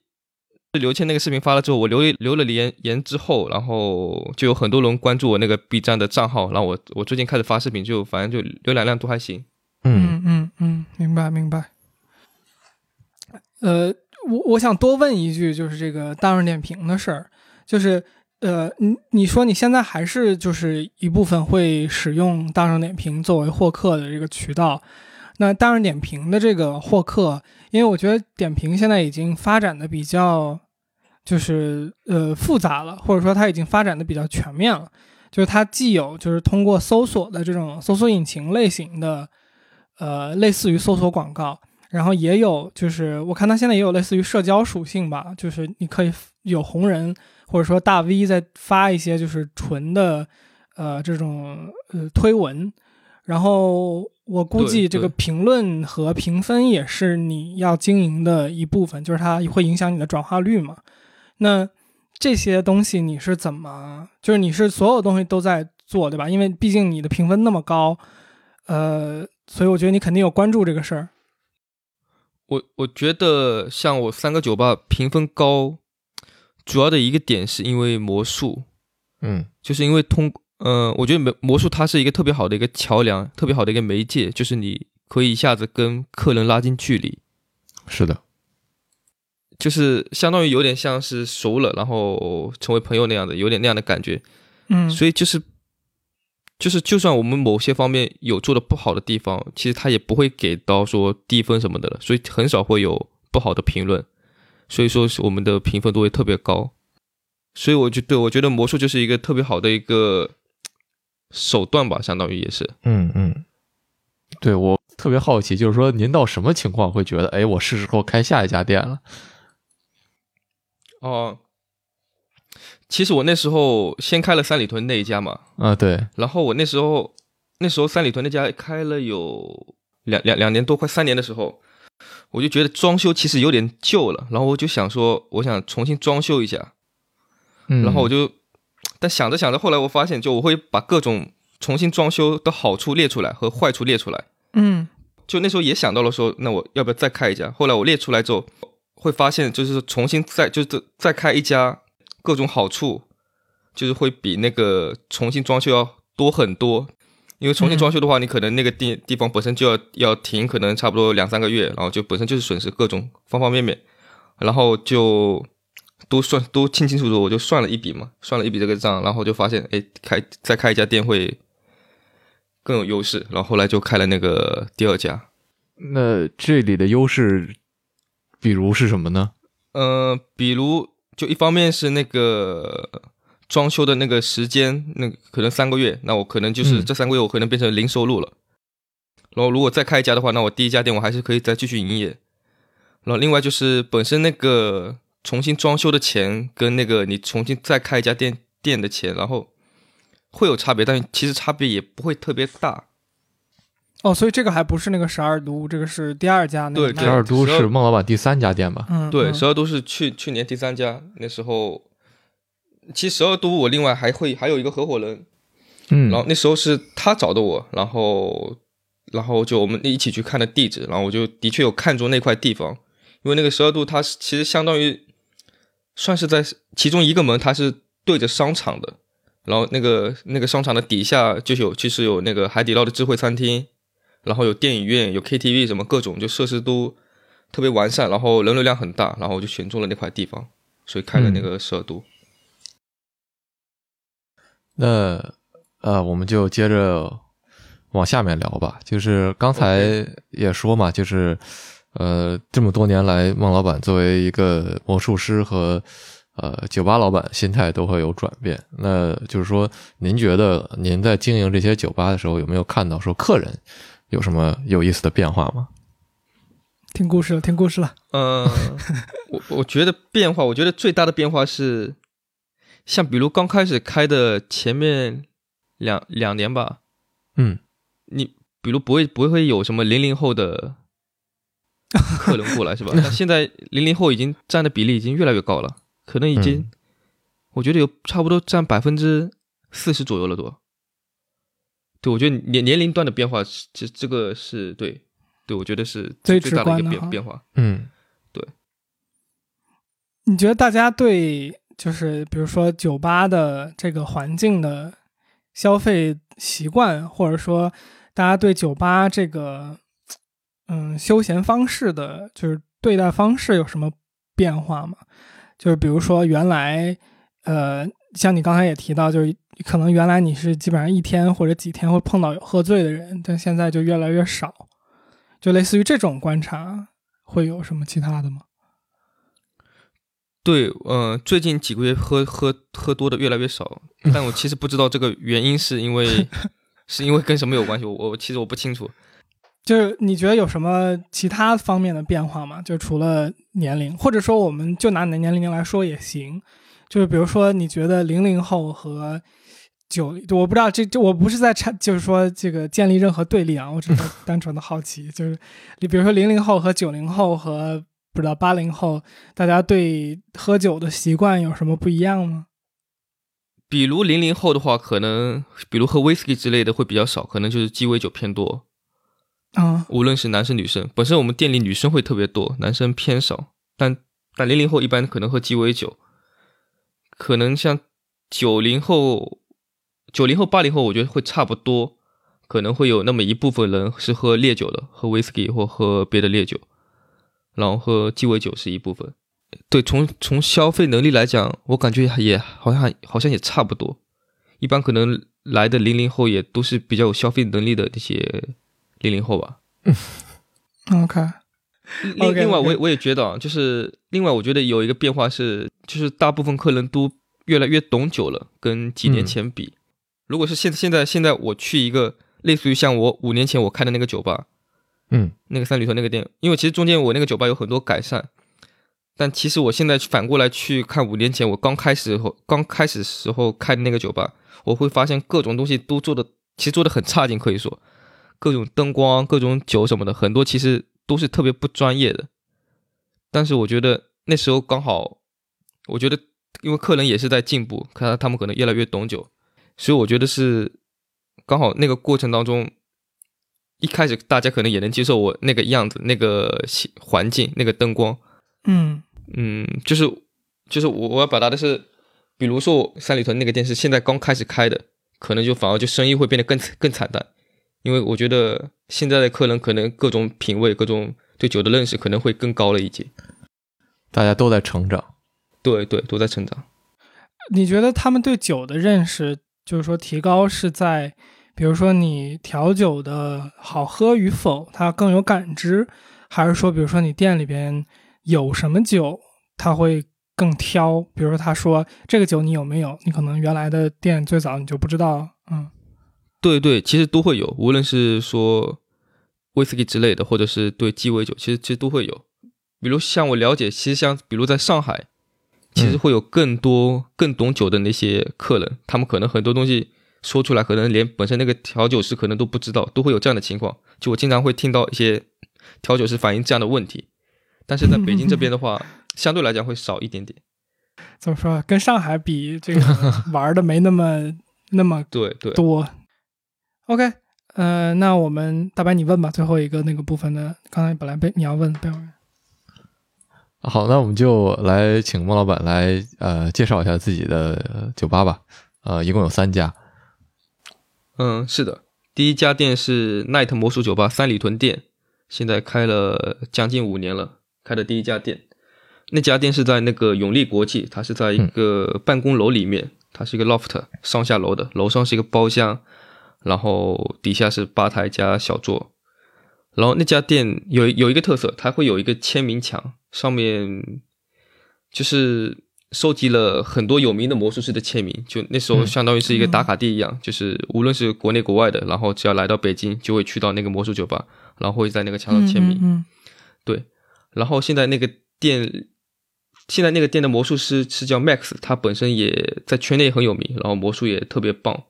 刘谦那个视频发了之后，我留留了言言之后，然后就有很多人关注我那个 B 站的账号，然后我我最近开始发视频，就反正就浏览量都还行。嗯嗯嗯，明白明白。呃，我我想多问一句，就是这个大众点评的事儿，就是呃，你你说你现在还是就是一部分会使用大众点评作为获客的这个渠道，那大众点评的这个获客，因为我觉得点评现在已经发展的比较就是呃复杂了，或者说它已经发展的比较全面了，就是它既有就是通过搜索的这种搜索引擎类型的。呃，类似于搜索广告，然后也有，就是我看它现在也有类似于社交属性吧，就是你可以有红人或者说大 V 在发一些就是纯的，呃，这种呃推文，然后我估计这个评论和评分也是你要经营的一部分，就是它会影响你的转化率嘛。那这些东西你是怎么，就是你是所有东西都在做，对吧？因为毕竟你的评分那么高，呃。所以我觉得你肯定有关注这个事儿。我我觉得像我三个酒吧评分高，主要的一个点是因为魔术，嗯，就是因为通，呃，我觉得魔魔术它是一个特别好的一个桥梁，特别好的一个媒介，就是你可以一下子跟客人拉近距离。是的，就是相当于有点像是熟了，然后成为朋友那样的，有点那样的感觉。嗯，所以就是。就是，就算我们某些方面有做的不好的地方，其实他也不会给到说低分什么的了，所以很少会有不好的评论，所以说我们的评分都会特别高。所以我就对，我觉得魔术就是一个特别好的一个手段吧，相当于也是。嗯嗯，对我特别好奇，就是说您到什么情况会觉得，哎，我是时候开下一家店了？哦。其实我那时候先开了三里屯那一家嘛，啊对，然后我那时候那时候三里屯那家开了有两两两年多，快三年的时候，我就觉得装修其实有点旧了，然后我就想说，我想重新装修一下，然后我就，但想着想着，后来我发现，就我会把各种重新装修的好处列出来和坏处列出来，嗯，就那时候也想到了说，那我要不要再开一家？后来我列出来之后，会发现就是重新再就是再开一家。各种好处就是会比那个重新装修要多很多，因为重新装修的话，你可能那个地地方本身就要要停，可能差不多两三个月，然后就本身就是损失各种方方面面，然后就都算都清清楚楚，我就算了一笔嘛，算了一笔这个账，然后就发现，哎，开再开一家店会更有优势，然后后来就开了那个第二家。那这里的优势，比如是什么呢？呃，比如。就一方面是那个装修的那个时间，那可能三个月，那我可能就是这三个月我可能变成零收入了。然后如果再开一家的话，那我第一家店我还是可以再继续营业。然后另外就是本身那个重新装修的钱跟那个你重新再开一家店店的钱，然后会有差别，但其实差别也不会特别大。哦，所以这个还不是那个十二都，这个是第二家。对，十二都是孟老板第三家店吧？嗯，对，十二都是去去年第三家。那时候，其实十二都我另外还会还有一个合伙人，嗯，然后那时候是他找的我，然后然后就我们一起去看的地址，然后我就的确有看中那块地方，因为那个十二都它其实相当于算是在其中一个门，它是对着商场的，然后那个那个商场的底下就有其实有那个海底捞的智慧餐厅。然后有电影院，有 KTV，什么各种就设施都特别完善，然后人流量很大，然后我就选中了那块地方，所以开了那个十二都。那呃，我们就接着往下面聊吧。就是刚才也说嘛，就是呃，这么多年来，孟老板作为一个魔术师和呃酒吧老板，心态都会有转变。那就是说，您觉得您在经营这些酒吧的时候，有没有看到说客人？有什么有意思的变化吗？听故事了，听故事了。呃，[LAUGHS] 我我觉得变化，我觉得最大的变化是，像比如刚开始开的前面两两年吧，嗯，你比如不会不会有什么零零后的客人过来是吧？[LAUGHS] 那现在零零后已经占的比例已经越来越高了，可能已经，我觉得有差不多占百分之四十左右了都。对，我觉得年年龄段的变化，这这个是对。对，我觉得是最大的一个变变化。嗯，对。你觉得大家对就是比如说酒吧的这个环境的消费习惯，或者说大家对酒吧这个嗯休闲方式的，就是对待方式有什么变化吗？就是比如说原来呃，像你刚才也提到，就是可能原来你是基本上一天或者几天会碰到有喝醉的人，但现在就越来越少。就类似于这种观察，会有什么其他的吗？对，嗯，最近几个月喝喝喝多的越来越少，但我其实不知道这个原因是因为 [LAUGHS] 是因为跟什么有关系，我我其实我不清楚。就是你觉得有什么其他方面的变化吗？就除了年龄，或者说我们就拿你的年龄来说也行。就是比如说，你觉得零零后和九，我不知道这这我不是在产，就是说这个建立任何对立啊，我只是单 [LAUGHS] 纯的好奇，就是你比如说零零后和九零后和不知道八零后，大家对喝酒的习惯有什么不一样吗？比如零零后的话，可能比如喝威士忌之类的会比较少，可能就是鸡尾酒偏多。啊，无论是男生女生，本身我们店里女生会特别多，男生偏少，但但零零后一般可能喝鸡尾酒，可能像九零后。九零后、八零后，我觉得会差不多，可能会有那么一部分人是喝烈酒的，喝威士忌或喝别的烈酒，然后喝鸡尾酒是一部分。对，从从消费能力来讲，我感觉也好像好像也差不多。一般可能来的零零后也都是比较有消费能力的这些零零后吧。[LAUGHS] OK。另另外，我我也觉得啊，就是另外我觉得有一个变化是，就是大部分客人都越来越懂酒了，跟几年前比。如果是现现在现在我去一个类似于像我五年前我开的那个酒吧，嗯，那个三里屯那个店，因为其实中间我那个酒吧有很多改善，但其实我现在反过来去看五年前我刚开始时候刚开始时候开的那个酒吧，我会发现各种东西都做的其实做的很差劲，可以说各种灯光、各种酒什么的，很多其实都是特别不专业的。但是我觉得那时候刚好，我觉得因为客人也是在进步，看他们可能越来越懂酒。所以我觉得是刚好那个过程当中，一开始大家可能也能接受我那个样子、那个环境、那个灯光。嗯嗯，就是就是我我要表达的是，比如说三里屯那个店是现在刚开始开的，可能就反而就生意会变得更更惨淡，因为我觉得现在的客人可能各种品味、各种对酒的认识可能会更高了一截。大家都在成长，对对，都在成长。你觉得他们对酒的认识？就是说，提高是在，比如说你调酒的好喝与否，他更有感知，还是说，比如说你店里边有什么酒，他会更挑？比如说，他说这个酒你有没有？你可能原来的店最早你就不知道。嗯，对对，其实都会有，无论是说威士忌之类的，或者是对鸡尾酒，其实其实都会有。比如像我了解，其实像比如在上海。其实会有更多更懂酒的那些客人，他们可能很多东西说出来，可能连本身那个调酒师可能都不知道，都会有这样的情况。就我经常会听到一些调酒师反映这样的问题，但是在北京这边的话，[LAUGHS] 相对来讲会少一点点。怎么说？跟上海比，这个玩的没那么那么 [LAUGHS] 对对多。OK，呃，那我们大白你问吧，最后一个那个部分的，刚才本来被你要问，被我问。好，那我们就来请孟老板来呃介绍一下自己的酒吧吧。呃，一共有三家。嗯，是的，第一家店是 Night 魔术酒吧三里屯店，现在开了将近五年了，开的第一家店。那家店是在那个永利国际，它是在一个办公楼里面，它是一个 loft 上下楼的，楼上是一个包厢，然后底下是吧台加小桌。然后那家店有有一个特色，它会有一个签名墙。上面就是收集了很多有名的魔术师的签名，就那时候相当于是一个打卡地一样，就是无论是国内国外的，然后只要来到北京，就会去到那个魔术酒吧，然后会在那个墙上签名。嗯对，然后现在那个店，现在那个店的魔术师是叫 Max，他本身也在圈内很有名，然后魔术也特别棒。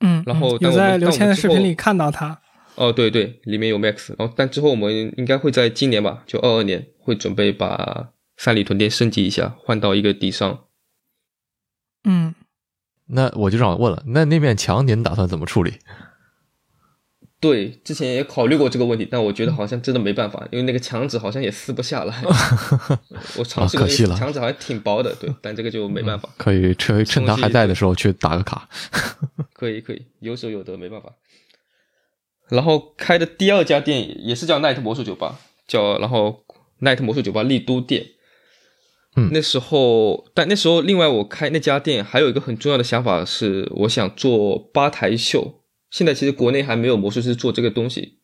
嗯，然后有在刘谦的视频里看到他。哦，对对，里面有 Max。然后，但之后我们应该会在今年吧，就二二年会准备把三里屯店升级一下，换到一个底商。嗯，那我就想问了，那那面墙您打算怎么处理？对，之前也考虑过这个问题，但我觉得好像真的没办法，因为那个墙纸好像也撕不下来。[LAUGHS] 我尝试过，墙纸好像挺薄的，对，但这个就没办法。可以趁趁他还在的时候去打个卡。[LAUGHS] 可以可以，有舍有得，没办法。然后开的第二家店也是叫 Night 魔术酒吧，叫然后 Night 魔术酒吧丽都店。嗯，那时候，但那时候另外我开那家店还有一个很重要的想法是，我想做吧台秀。现在其实国内还没有魔术师做这个东西，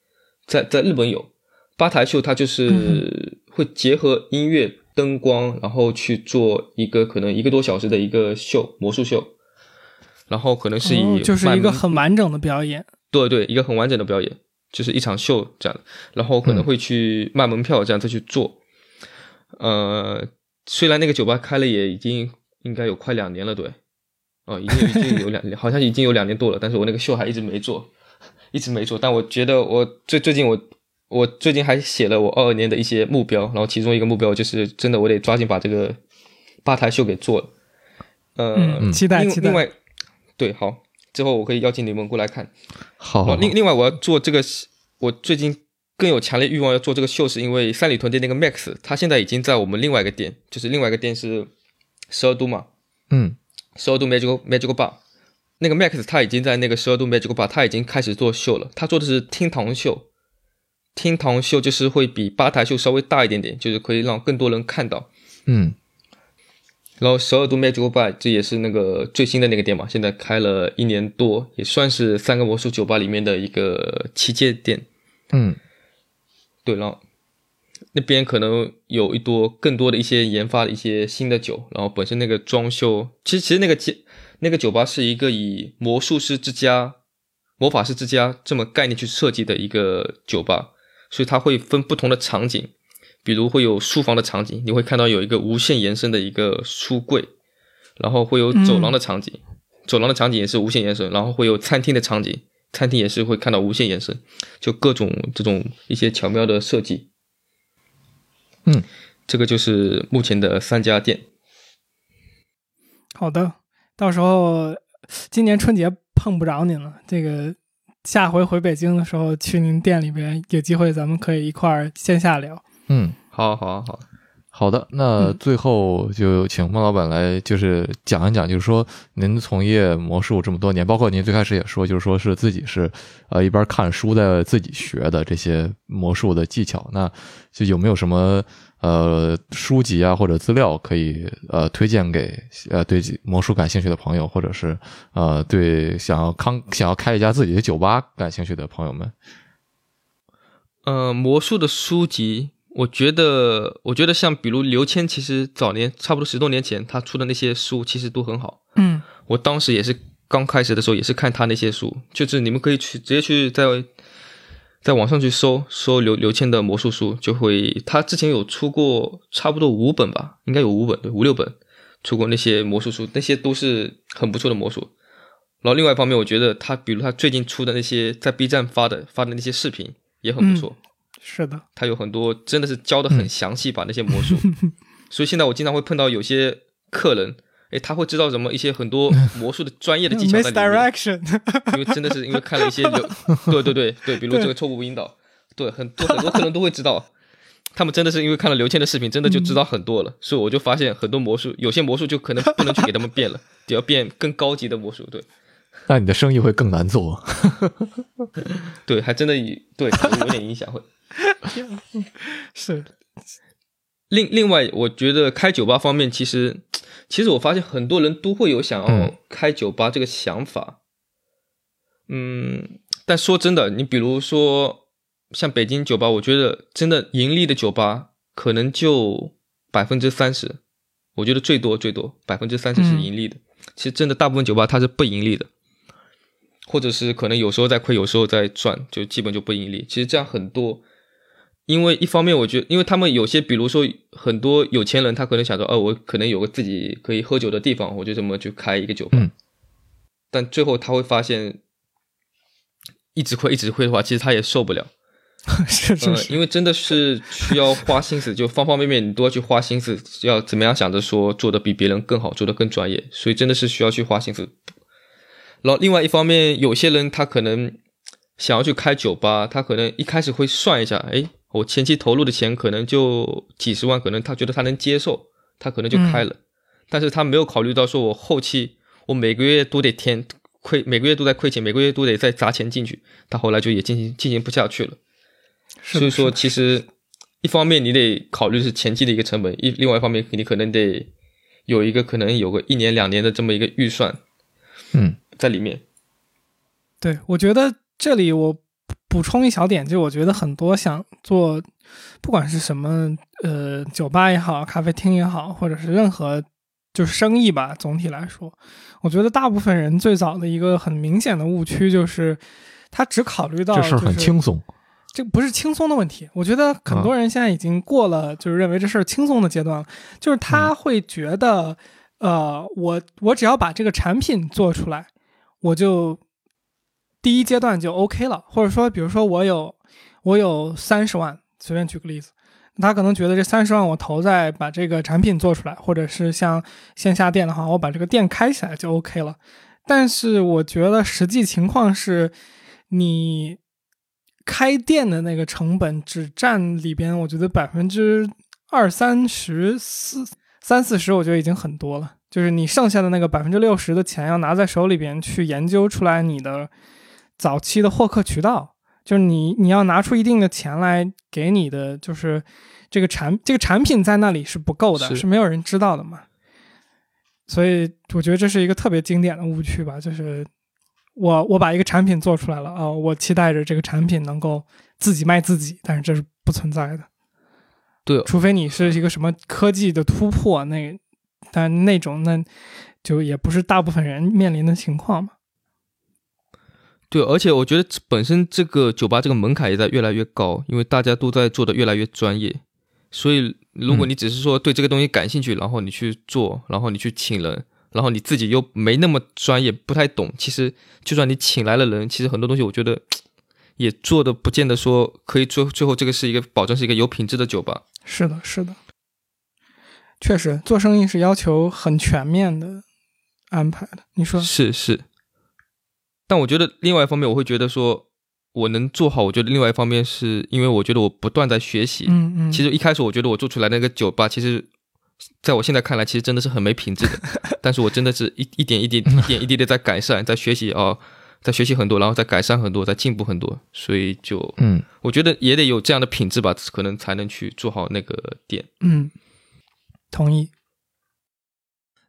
在在日本有。吧台秀，它就是会结合音乐、灯光，然后去做一个可能一个多小时的一个秀，魔术秀，然后可能是以就是一个很完整的表演，对对，一个很完整的表演，就是一场秀这样，然后可能会去卖门票这样再去做。呃，虽然那个酒吧开了也已经应该有快两年了，对。哦，已经已经有两，[LAUGHS] 好像已经有两年多了，但是我那个秀还一直没做，[LAUGHS] 一直没做。但我觉得我最最近我我最近还写了我二二年的一些目标，然后其中一个目标就是真的我得抓紧把这个吧台秀给做了。呃，期待期待。另外，对，好，之后我可以邀请你们过来看。好。另另外我要做这个，我最近更有强烈欲望要做这个秀，是因为三里屯店那个 Max，他现在已经在我们另外一个店，就是另外一个店是十二度嘛。嗯。十二度 Magical Magical Bar，那个 Max 他已经在那个十二度 Magical Bar，他已经开始做秀了。他做的是厅堂秀，厅堂秀就是会比吧台秀稍微大一点点，就是可以让更多人看到。嗯。然后十二度 Magical Bar 这也是那个最新的那个店嘛，现在开了一年多，也算是三个魔术酒吧里面的一个旗舰店。嗯，对，然后。那边可能有一多更多的一些研发的一些新的酒，然后本身那个装修，其实其实那个街那个酒吧是一个以魔术师之家、魔法师之家这么概念去设计的一个酒吧，所以它会分不同的场景，比如会有书房的场景，你会看到有一个无限延伸的一个书柜，然后会有走廊的场景，走廊的场景也是无限延伸，然后会有餐厅的场景，餐厅也是会看到无限延伸，就各种这种一些巧妙的设计。嗯，这个就是目前的三家店。好的，到时候今年春节碰不着您了，这个下回回北京的时候去您店里边，有机会咱们可以一块儿线下聊。嗯，好，好，好。好的，那最后就请孟老板来，就是讲一讲，就是说您从业魔术这么多年，包括您最开始也说，就是说是自己是呃一边看书在自己学的这些魔术的技巧，那就有没有什么呃书籍啊或者资料可以呃推荐给呃对魔术感兴趣的朋友，或者是呃对想要康想要开一家自己的酒吧感兴趣的朋友们？呃，魔术的书籍。我觉得，我觉得像比如刘谦，其实早年差不多十多年前他出的那些书，其实都很好。嗯，我当时也是刚开始的时候，也是看他那些书，就是你们可以去直接去在在网上去搜搜刘刘谦的魔术书，就会他之前有出过差不多五本吧，应该有五本，对，五六本出过那些魔术书，那些都是很不错的魔术。然后另外一方面，我觉得他比如他最近出的那些在 B 站发的发的那些视频也很不错。是的，他有很多真的是教的很详细，把那些魔术，[LAUGHS] 所以现在我经常会碰到有些客人，哎，他会知道什么一些很多 [LAUGHS] 魔术的专业的技巧在里面，因为真的是因为看了一些，[LAUGHS] 对对对对，比如这个错误引导，对很多很多客人都会知道，他们真的是因为看了刘谦的视频，真的就知道很多了，所以我就发现很多魔术，有些魔术就可能不能去给他们变了，得要变更高级的魔术，对，那你的生意会更难做，对，还真的对有点影响会。[LAUGHS] 是，另另外，我觉得开酒吧方面，其实 [TSK] 其实我发现很多人都会有想要开酒吧这个想法。嗯，但说真的，你比如说像北京酒吧，我觉得真的盈利的酒吧可能就百分之三十，我觉得最多最多百分之三十是盈利的。其实真的大部分酒吧它是不盈利的，或者是可能有时候在亏，有时候在赚，就基本就不盈利。其实这样很多。因为一方面，我觉得，因为他们有些，比如说很多有钱人，他可能想说，哦，我可能有个自己可以喝酒的地方，我就这么去开一个酒吧。但最后他会发现，一直亏一直亏的话，其实他也受不了。[LAUGHS] 是是是，因为真的是需要花心思，就方方面面你都要去花心思，要怎么样想着说做的比别人更好，做的更专业，所以真的是需要去花心思。然后另外一方面，有些人他可能想要去开酒吧，他可能一开始会算一下，哎。我前期投入的钱可能就几十万，可能他觉得他能接受，他可能就开了，但是他没有考虑到说我后期我每个月都得添亏，每个月都在亏钱，每个月都得再砸钱进去，他后来就也进行进行不下去了。所以说，其实一方面你得考虑是前期的一个成本，一另外一方面你可能得有一个可能有个一年两年的这么一个预算，嗯，在里面。对，我觉得这里我。补充一小点，就我觉得很多想做，不管是什么，呃，酒吧也好，咖啡厅也好，或者是任何就是生意吧，总体来说，我觉得大部分人最早的一个很明显的误区就是，他只考虑到这事儿很轻松，这不是轻松的问题。我觉得很多人现在已经过了就是认为这事儿轻松的阶段了，就是他会觉得，呃，我我只要把这个产品做出来，我就。第一阶段就 OK 了，或者说，比如说我有我有三十万，随便举个例子，他可能觉得这三十万我投在把这个产品做出来，或者是像线下店的话，我把这个店开起来就 OK 了。但是我觉得实际情况是，你开店的那个成本只占里边，我觉得百分之二三十四三四十，我觉得已经很多了。就是你剩下的那个百分之六十的钱要拿在手里边去研究出来你的。早期的获客渠道，就是你你要拿出一定的钱来给你的，就是这个产这个产品在那里是不够的，是没有人知道的嘛。所以我觉得这是一个特别经典的误区吧，就是我我把一个产品做出来了啊，我期待着这个产品能够自己卖自己，但是这是不存在的。对，除非你是一个什么科技的突破，那但那种那就也不是大部分人面临的情况嘛。对，而且我觉得本身这个酒吧这个门槛也在越来越高，因为大家都在做的越来越专业，所以如果你只是说对这个东西感兴趣，然后你去做，然后你去请人，然后你自己又没那么专业，不太懂，其实就算你请来了人，其实很多东西我觉得也做的不见得说可以最最后这个是一个保证是一个有品质的酒吧。是的，是的，确实做生意是要求很全面的安排的。你说是是。但我觉得另外一方面，我会觉得说，我能做好。我觉得另外一方面是因为我觉得我不断在学习。嗯嗯。其实一开始我觉得我做出来那个酒吧，其实在我现在看来，其实真的是很没品质的。[LAUGHS] 但是我真的是一一点一点 [LAUGHS] 一点一滴的在改善，在学习啊，在学习很多，然后在改善很多，在进步很多。所以就嗯，我觉得也得有这样的品质吧，可能才能去做好那个店。嗯，同意。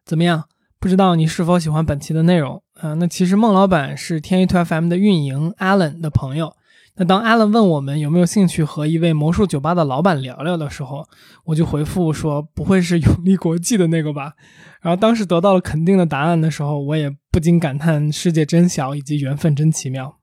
怎么样？不知道你是否喜欢本期的内容？啊，那其实孟老板是天娱 to FM 的运营 Allen 的朋友。那当 Allen 问我们有没有兴趣和一位魔术酒吧的老板聊聊的时候，我就回复说不会是永利国际的那个吧。然后当时得到了肯定的答案的时候，我也不禁感叹世界真小以及缘分真奇妙。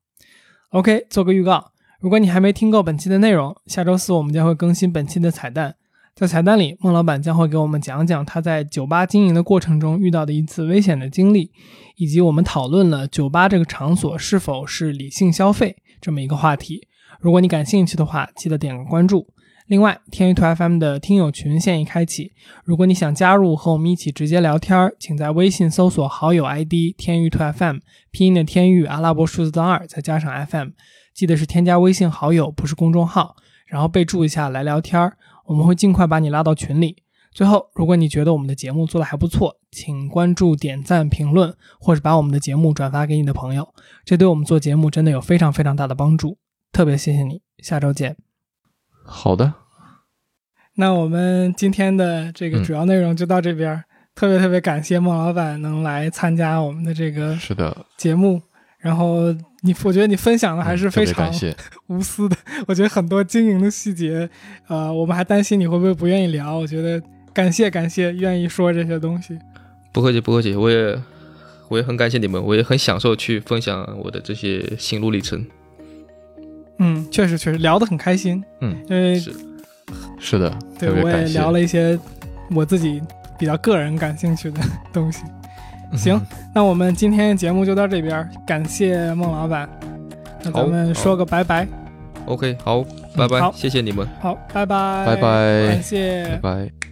OK，做个预告，如果你还没听够本期的内容，下周四我们将会更新本期的彩蛋。在彩蛋里，孟老板将会给我们讲讲他在酒吧经营的过程中遇到的一次危险的经历，以及我们讨论了酒吧这个场所是否是理性消费这么一个话题。如果你感兴趣的话，记得点个关注。另外，天娱兔 FM 的听友群现已开启，如果你想加入和我们一起直接聊天，请在微信搜索好友 ID“ 天娱兔 FM”，拼音的天娱，阿拉伯数字的二，再加上 FM，记得是添加微信好友，不是公众号，然后备注一下来聊天。我们会尽快把你拉到群里。最后，如果你觉得我们的节目做的还不错，请关注、点赞、评论，或者把我们的节目转发给你的朋友，这对我们做节目真的有非常非常大的帮助。特别谢谢你，下周见。好的，那我们今天的这个主要内容就到这边。特别特别感谢孟老板能来参加我们的这个是的节目，然后。你我觉得你分享的还是非常 [LAUGHS] 无私的。我觉得很多经营的细节，呃，我们还担心你会不会不愿意聊。我觉得感谢感谢，愿意说这些东西。不客气不客气，我也我也很感谢你们，我也很享受去分享我的这些心路历程。嗯，确实确实聊得很开心。嗯，因为是是的，对我也聊了一些我自己比较个人感兴趣的 [LAUGHS] 东西。行，那我们今天节目就到这边，感谢孟老板。那咱们说个拜拜。OK，好，拜拜，谢谢你们。好，拜拜，拜拜，感谢，拜拜。